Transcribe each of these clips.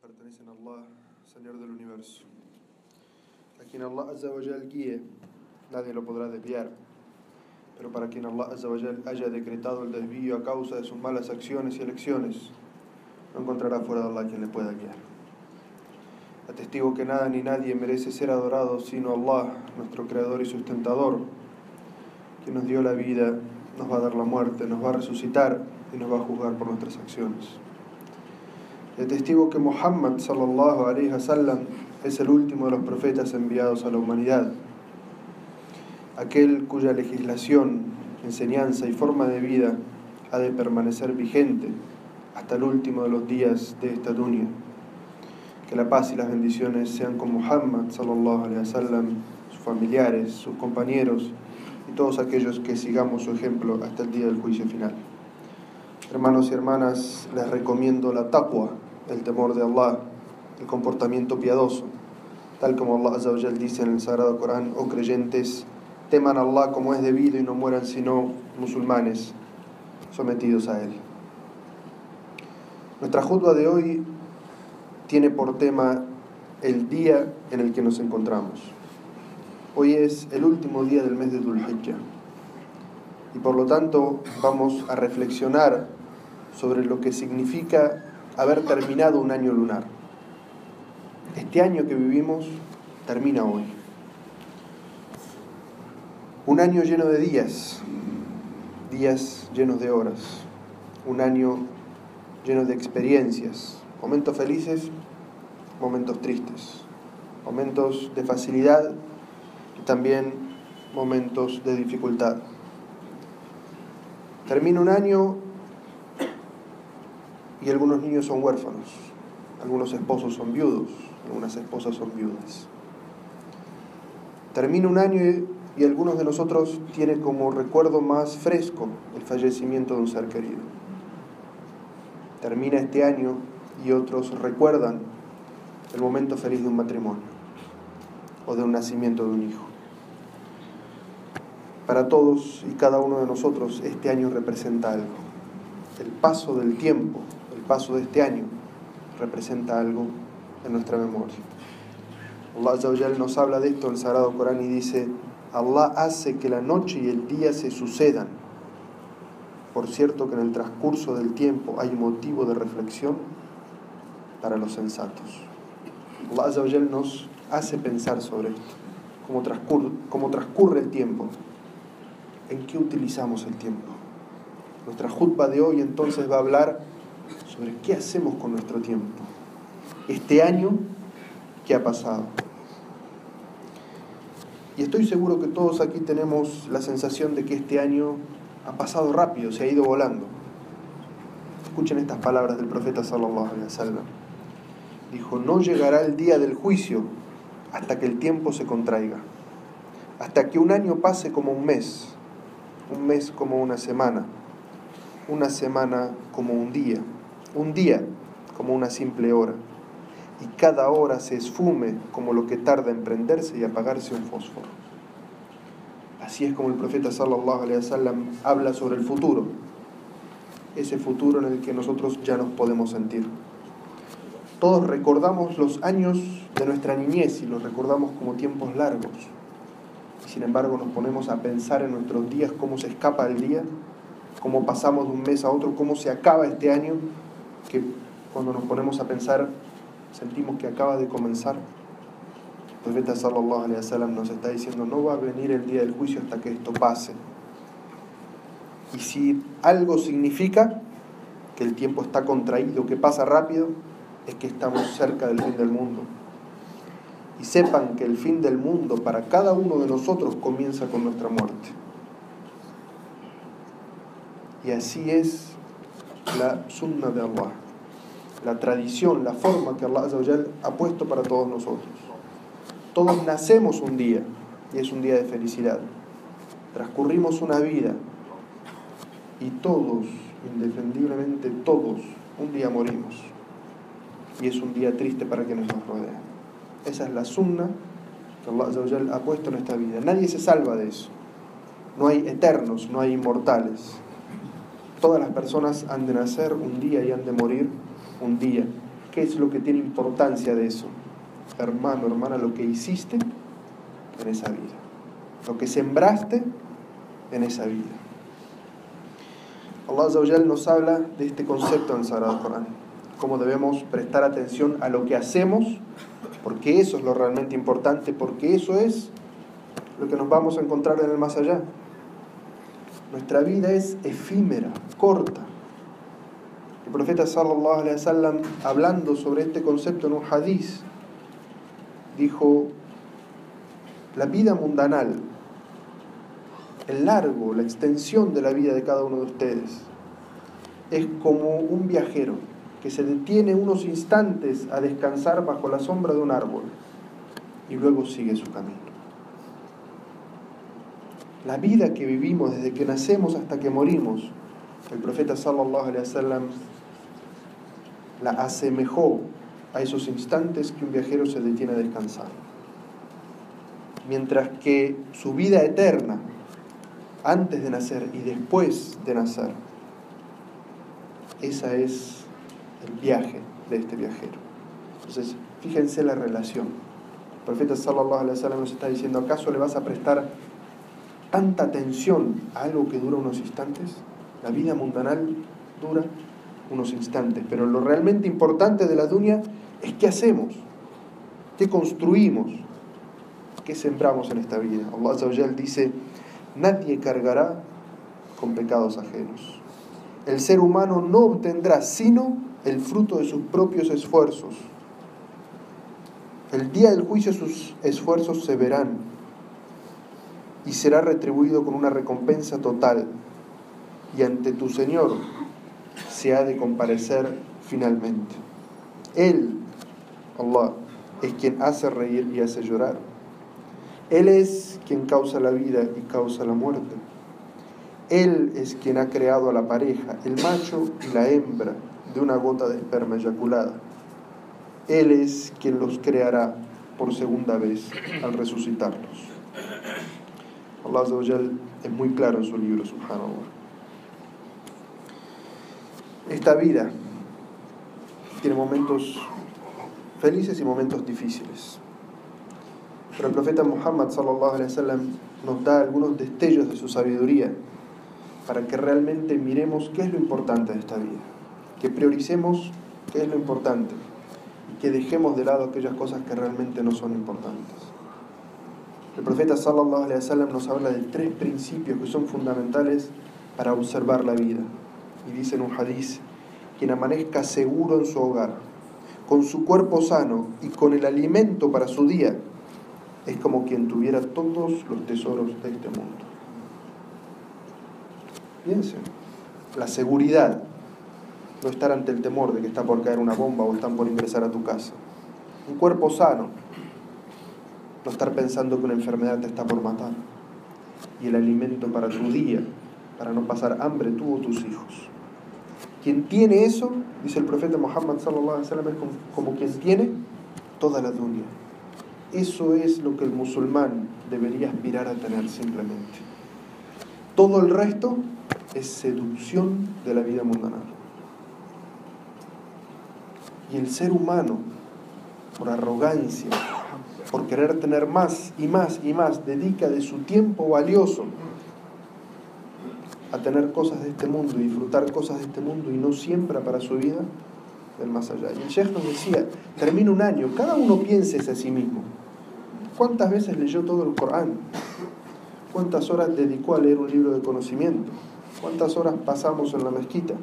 pertenecen a Allah, Señor del universo. A quien Allah Azza wa Jal guíe, nadie lo podrá desviar. Pero para quien Allah Azza wa Jal haya decretado el desvío a causa de sus malas acciones y elecciones, no encontrará fuera de Allah quien le pueda guiar. Atestigo que nada ni nadie merece ser adorado sino Allah, nuestro creador y sustentador, que nos dio la vida, nos va a dar la muerte, nos va a resucitar y nos va a juzgar por nuestras acciones. El testigo que Muhammad sallallahu alaihi wasallam es el último de los profetas enviados a la humanidad, aquel cuya legislación, enseñanza y forma de vida ha de permanecer vigente hasta el último de los días de esta dunya. Que la paz y las bendiciones sean con Muhammad sallallahu alaihi wasallam, sus familiares, sus compañeros y todos aquellos que sigamos su ejemplo hasta el día del juicio final. Hermanos y hermanas, les recomiendo la taqwa, el temor de Allah, el comportamiento piadoso, tal como Allah Azza wa Jal dice en el Sagrado Corán, oh creyentes, teman a Allah como es debido y no mueran sino musulmanes sometidos a Él. Nuestra jutba de hoy tiene por tema el día en el que nos encontramos. Hoy es el último día del mes de Dhul Hijjah y por lo tanto vamos a reflexionar sobre lo que significa haber terminado un año lunar. Este año que vivimos termina hoy. Un año lleno de días, días llenos de horas, un año lleno de experiencias, momentos felices, momentos tristes, momentos de facilidad y también momentos de dificultad. Termina un año y algunos niños son huérfanos, algunos esposos son viudos, algunas esposas son viudas. Termina un año y algunos de nosotros tienen como recuerdo más fresco el fallecimiento de un ser querido. Termina este año y otros recuerdan el momento feliz de un matrimonio o de un nacimiento de un hijo. Para todos y cada uno de nosotros este año representa algo. El paso del tiempo, paso de este año, representa algo en nuestra memoria. Allah nos habla de esto en el Sagrado Corán y dice, Allah hace que la noche y el día se sucedan. Por cierto que en el transcurso del tiempo hay motivo de reflexión para los sensatos. Allah nos hace pensar sobre esto, cómo transcurre, cómo transcurre el tiempo, en qué utilizamos el tiempo. Nuestra jutba de hoy entonces va a hablar sobre qué hacemos con nuestro tiempo. Este año que ha pasado. Y estoy seguro que todos aquí tenemos la sensación de que este año ha pasado rápido, se ha ido volando. Escuchen estas palabras del profeta sallallahu alaihi wasallam. Dijo, "No llegará el día del juicio hasta que el tiempo se contraiga, hasta que un año pase como un mes, un mes como una semana, una semana como un día, un día como una simple hora, y cada hora se esfume como lo que tarda en prenderse y apagarse un fósforo. Así es como el profeta sallallahu alaihi wasallam habla sobre el futuro, ese futuro en el que nosotros ya nos podemos sentir. Todos recordamos los años de nuestra niñez y los recordamos como tiempos largos. Sin embargo nos ponemos a pensar en nuestros días cómo se escapa el día, cómo pasamos de un mes a otro, cómo se acaba este año, que cuando nos ponemos a pensar sentimos que acaba de comenzar. El profeta sallallahu nos está diciendo, no va a venir el día del juicio hasta que esto pase. Y si algo significa que el tiempo está contraído, que pasa rápido, es que estamos cerca del fin del mundo. Y sepan que el fin del mundo para cada uno de nosotros comienza con nuestra muerte. Y así es la sunna de Allah, la tradición, la forma que Allah ha puesto para todos nosotros. Todos nacemos un día y es un día de felicidad. Transcurrimos una vida y todos, indefendiblemente todos, un día morimos. Y es un día triste para quienes nos rodean. Esa es la sunna que Allah ha puesto en esta vida. Nadie se salva de eso. No hay eternos, no hay inmortales. Todas las personas han de nacer un día y han de morir un día. ¿Qué es lo que tiene importancia de eso? Hermano, hermana, lo que hiciste en esa vida. Lo que sembraste en esa vida. Allah nos habla de este concepto en el Sagrado Corán. Cómo debemos prestar atención a lo que hacemos, porque eso es lo realmente importante, porque eso es lo que nos vamos a encontrar en el más allá. Nuestra vida es efímera, corta. El profeta sallallahu alaihi wasallam hablando sobre este concepto en un hadiz dijo la vida mundanal, el largo, la extensión de la vida de cada uno de ustedes es como un viajero que se detiene unos instantes a descansar bajo la sombra de un árbol y luego sigue su camino. La vida que vivimos desde que nacemos hasta que morimos, el profeta sallallahu alaihi wasallam la asemejó a esos instantes que un viajero se detiene a descansar. Mientras que su vida eterna, antes de nacer y después de nacer, esa es el viaje de este viajero. Entonces, fíjense la relación. El profeta sallallahu alaihi wasallam nos está diciendo, ¿acaso le vas a prestar tanta atención a algo que dura unos instantes? La vida mundanal dura unos instantes, pero lo realmente importante de la dunya es qué hacemos, qué construimos, qué sembramos en esta vida. Allah dice, nadie cargará con pecados ajenos. El ser humano no obtendrá sino el fruto de sus propios esfuerzos. El día del juicio sus esfuerzos se verán y será retribuido con una recompensa total. Y ante tu Señor se ha de comparecer finalmente. Él, Allah, es quien hace reír y hace llorar. Él es quien causa la vida y causa la muerte. Él es quien ha creado a la pareja, el macho y la hembra, de una gota de esperma eyaculada. Él es quien los creará por segunda vez al resucitarlos. Allah es muy claro en su libro, subhanallah. Esta vida tiene momentos felices y momentos difíciles. Pero el profeta Muhammad sallallahu alaihi wasallam nos da algunos destellos de su sabiduría para que realmente miremos qué es lo importante de esta vida, que prioricemos qué es lo importante y que dejemos de lado aquellas cosas que realmente no son importantes. El profeta sallallahu alaihi wasallam nos habla de tres principios que son fundamentales para observar la vida y dice en un hadiz, quien amanezca seguro en su hogar, con su cuerpo sano y con el alimento para su día, es como quien tuviera todos los tesoros de este mundo. Piensen, la seguridad, no estar ante el temor de que está por caer una bomba o están por ingresar a tu casa. Un cuerpo sano, no estar pensando que una enfermedad te está por matar. Y el alimento para tu día, para no pasar hambre tú o tus hijos. Quien tiene eso, dice el profeta Muhammad sallallahu alaihi wasallam, es como, quien tiene toda la dunya. Eso es lo que el musulmán debería aspirar a tener simplemente. Todo el resto es seducción de la vida mundana. Y el ser humano, por arrogancia, por querer tener más y más y más, dedica de su tiempo valioso a tener cosas de este mundo y disfrutar cosas de este mundo y no siembra para su vida del más allá. Y el Sheikh nos decía, termina un año, cada uno piense a sí mismo. ¿Cuántas veces leyó todo el Corán? ¿Cuántas horas dedicó a leer un libro de conocimiento? ¿Cuántas horas pasamos en la mezquita?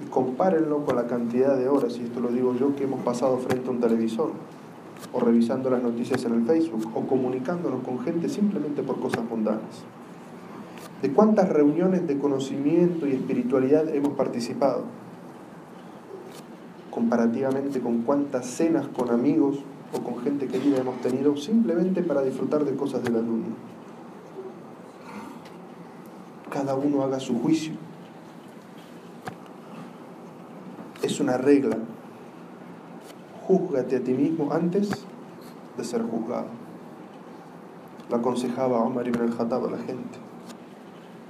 Y compárenlo con la cantidad de horas, y esto lo digo yo, que hemos pasado frente a un televisor, o revisando las noticias en el Facebook, o comunicándonos con gente simplemente por cosas mundanas de cuántas reuniones de conocimiento y espiritualidad hemos participado, comparativamente con cuántas cenas con amigos o con gente querida hemos tenido simplemente para disfrutar de cosas de la luna. Cada uno haga su juicio. Es una regla. Júzgate a ti mismo antes de ser juzgado. Lo aconsejaba Omar ibn al-Khattab a la gente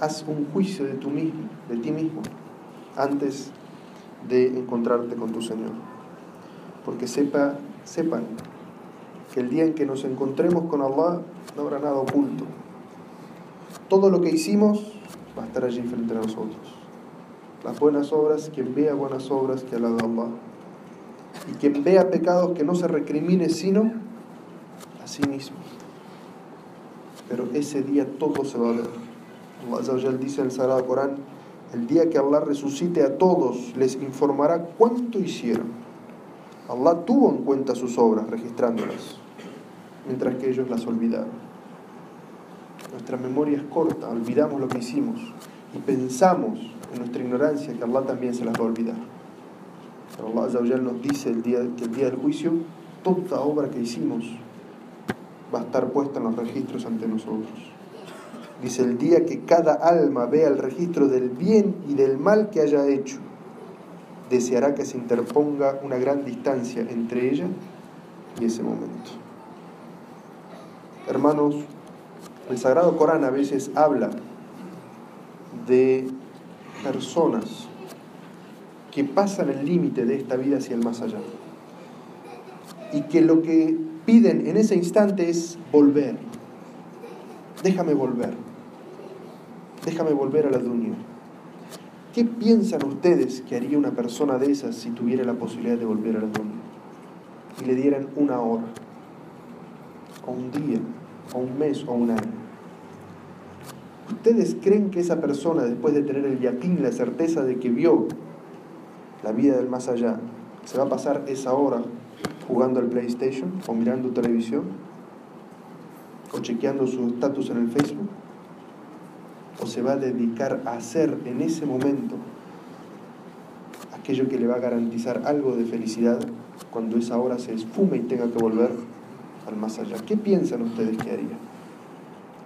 haz un juicio de, mismo, de ti mismo antes de encontrarte con tu Señor. porque sepa, sepan que el día en que nos encontremos con Allah no habrá nada oculto. Todo lo que hicimos va a estar allí frente a nosotros. Las buenas obras, quien vea buenas obras que alabe a Allah. Y quien vea pecados que no se recrimine sino a sí mismo. Pero ese día todo se va a ver. Allah dice en el Sagrado Corán, el día que Allah resucite a todos, les informará cuánto hicieron. Allah tuvo en cuenta sus obras, registrándolas, mientras que ellos las olvidaron. Nuestra memoria es corta, olvidamos lo que hicimos y pensamos en nuestra ignorancia que Allah también se las va a olvidar. Allah nos dice el día, que el día del juicio, toda obra que hicimos va a estar puesta en los registros ante nosotros. Dice el día que cada alma vea el registro del bien y del mal que haya hecho, deseará que se interponga una gran distancia entre ella y ese momento. Hermanos, el Sagrado Corán a veces habla de personas que pasan el límite de esta vida hacia el más allá. Y que lo que piden en ese instante es volver. Déjame volver. Déjame volver a la dunya. ¿Qué piensan ustedes que haría una persona de esas si tuviera la posibilidad de volver a la dunya? Y le dieran una hora, o un día, o un mes, o un año. ¿Ustedes creen que esa persona, después de tener el yaquín, la certeza de que vio la vida del más allá, se va a pasar esa hora jugando al PlayStation o mirando televisión o chequeando su estatus en el Facebook? ¿O se va a dedicar a hacer en ese momento aquello que le va a garantizar algo de felicidad cuando esa hora se esfume y tenga que volver al más allá? ¿Qué piensan ustedes que haría?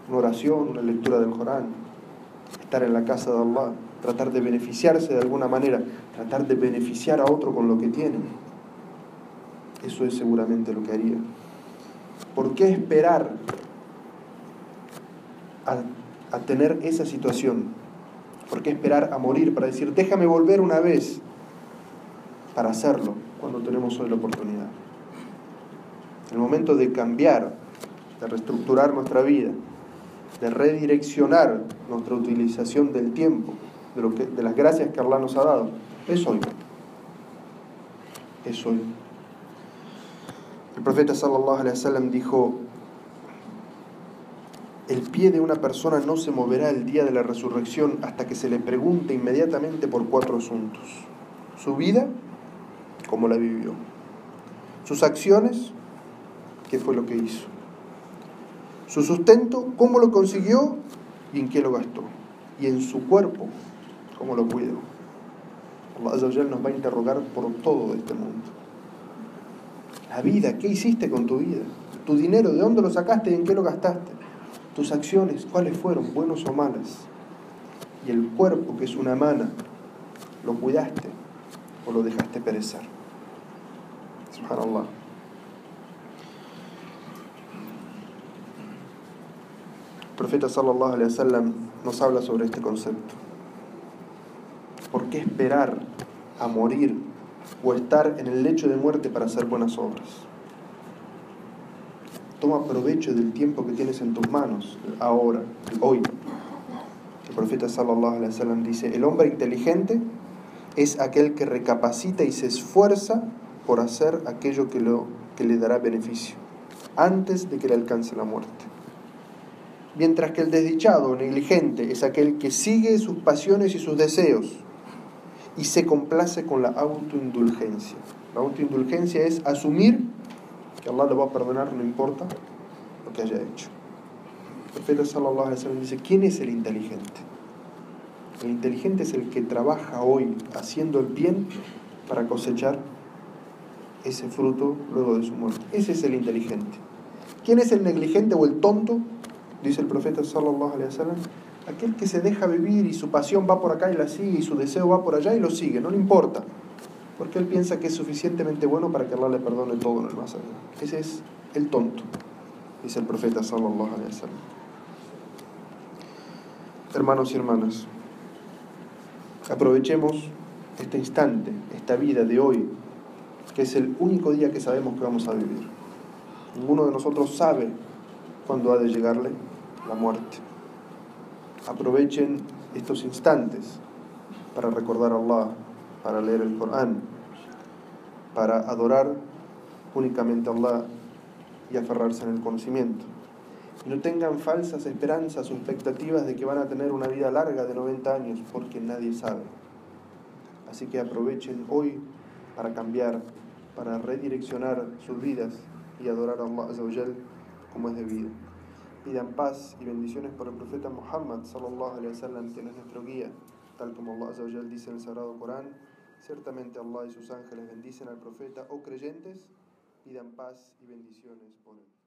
una oración, una lectura del Corán, estar en la casa de Allah, tratar de beneficiarse de alguna manera, tratar de beneficiar a otro con lo que tiene. Eso es seguramente lo que haría. ¿Por qué esperar a, tener esa situación? ¿Por qué esperar a morir para decir, déjame volver una vez para hacerlo cuando tenemos hoy la oportunidad? El momento de cambiar, de reestructurar nuestra vida, de redireccionar nuestra utilización del tiempo, de, lo que, de las gracias que Allah nos ha dado, es hoy. Es hoy. El profeta sallallahu alaihi wasallam dijo, el pie de una persona no se moverá el día de la resurrección hasta que se le pregunte inmediatamente por cuatro asuntos. Su vida, cómo la vivió. Sus acciones, qué fue lo que hizo su sustento, cómo lo consiguió y en qué lo gastó. Y en su cuerpo, cómo lo cuidó. Allah nos va a interrogar por todo este mundo. La vida, ¿qué hiciste con tu vida? Tu dinero, ¿de dónde lo sacaste y en qué lo gastaste? Tus acciones, ¿cuáles fueron, buenos o malas? Y el cuerpo, que es una mana, ¿lo cuidaste o lo dejaste perecer? Subhanallah. profeta sallallahu alaihi wasallam nos habla sobre este concepto. ¿Por qué esperar a morir o estar en el lecho de muerte para hacer buenas obras? Toma provecho del tiempo que tienes en tus manos, ahora, hoy. El profeta sallallahu alaihi wasallam dice, el hombre inteligente es aquel que recapacita y se esfuerza por hacer aquello que, lo, que le dará beneficio, antes de que le alcance la muerte mientras que el desdichado o negligente es aquel que sigue sus pasiones y sus deseos y se complace con la autoindulgencia. La autoindulgencia es asumir que Allah le va a perdonar, no importa lo que haya hecho. El profeta sallallahu alaihi wasallam dice, ¿quién es el inteligente? El inteligente es el que trabaja hoy haciendo el bien para cosechar ese fruto luego de su muerte. Ese es el inteligente. ¿Quién es el negligente o el tonto? dice el profeta sallallahu alaihi wasallam, aquel que se deja vivir y su pasión va por acá y la sigue y su deseo va por allá y lo sigue, no le importa, porque él piensa que es suficientemente bueno para que Allah le perdone todo en el más allá. Ese es el tonto, dice el profeta sallallahu alaihi wasallam. Hermanos y hermanas, aprovechemos este instante, esta vida de hoy, que es el único día que sabemos que vamos a vivir. Ninguno de nosotros sabe cuándo ha de llegarle la muerte. Aprovechen estos instantes para recordar a Allah, para leer el Corán, para adorar únicamente a Allah y aferrarse en el conocimiento. No tengan falsas esperanzas o expectativas de que van a tener una vida larga de 90 años, porque nadie sabe. Así que aprovechen hoy para cambiar, para redireccionar sus vidas y adorar a Allah como es debido. Pidan paz y bendiciones por el profeta Muhammad sallallahu alaihi wasallam, quien es nuestro guía, tal como Allah dice en el Sagrado Corán. Ciertamente Allah y sus ángeles bendicen al profeta o creyentes, pidan paz y bendiciones por él.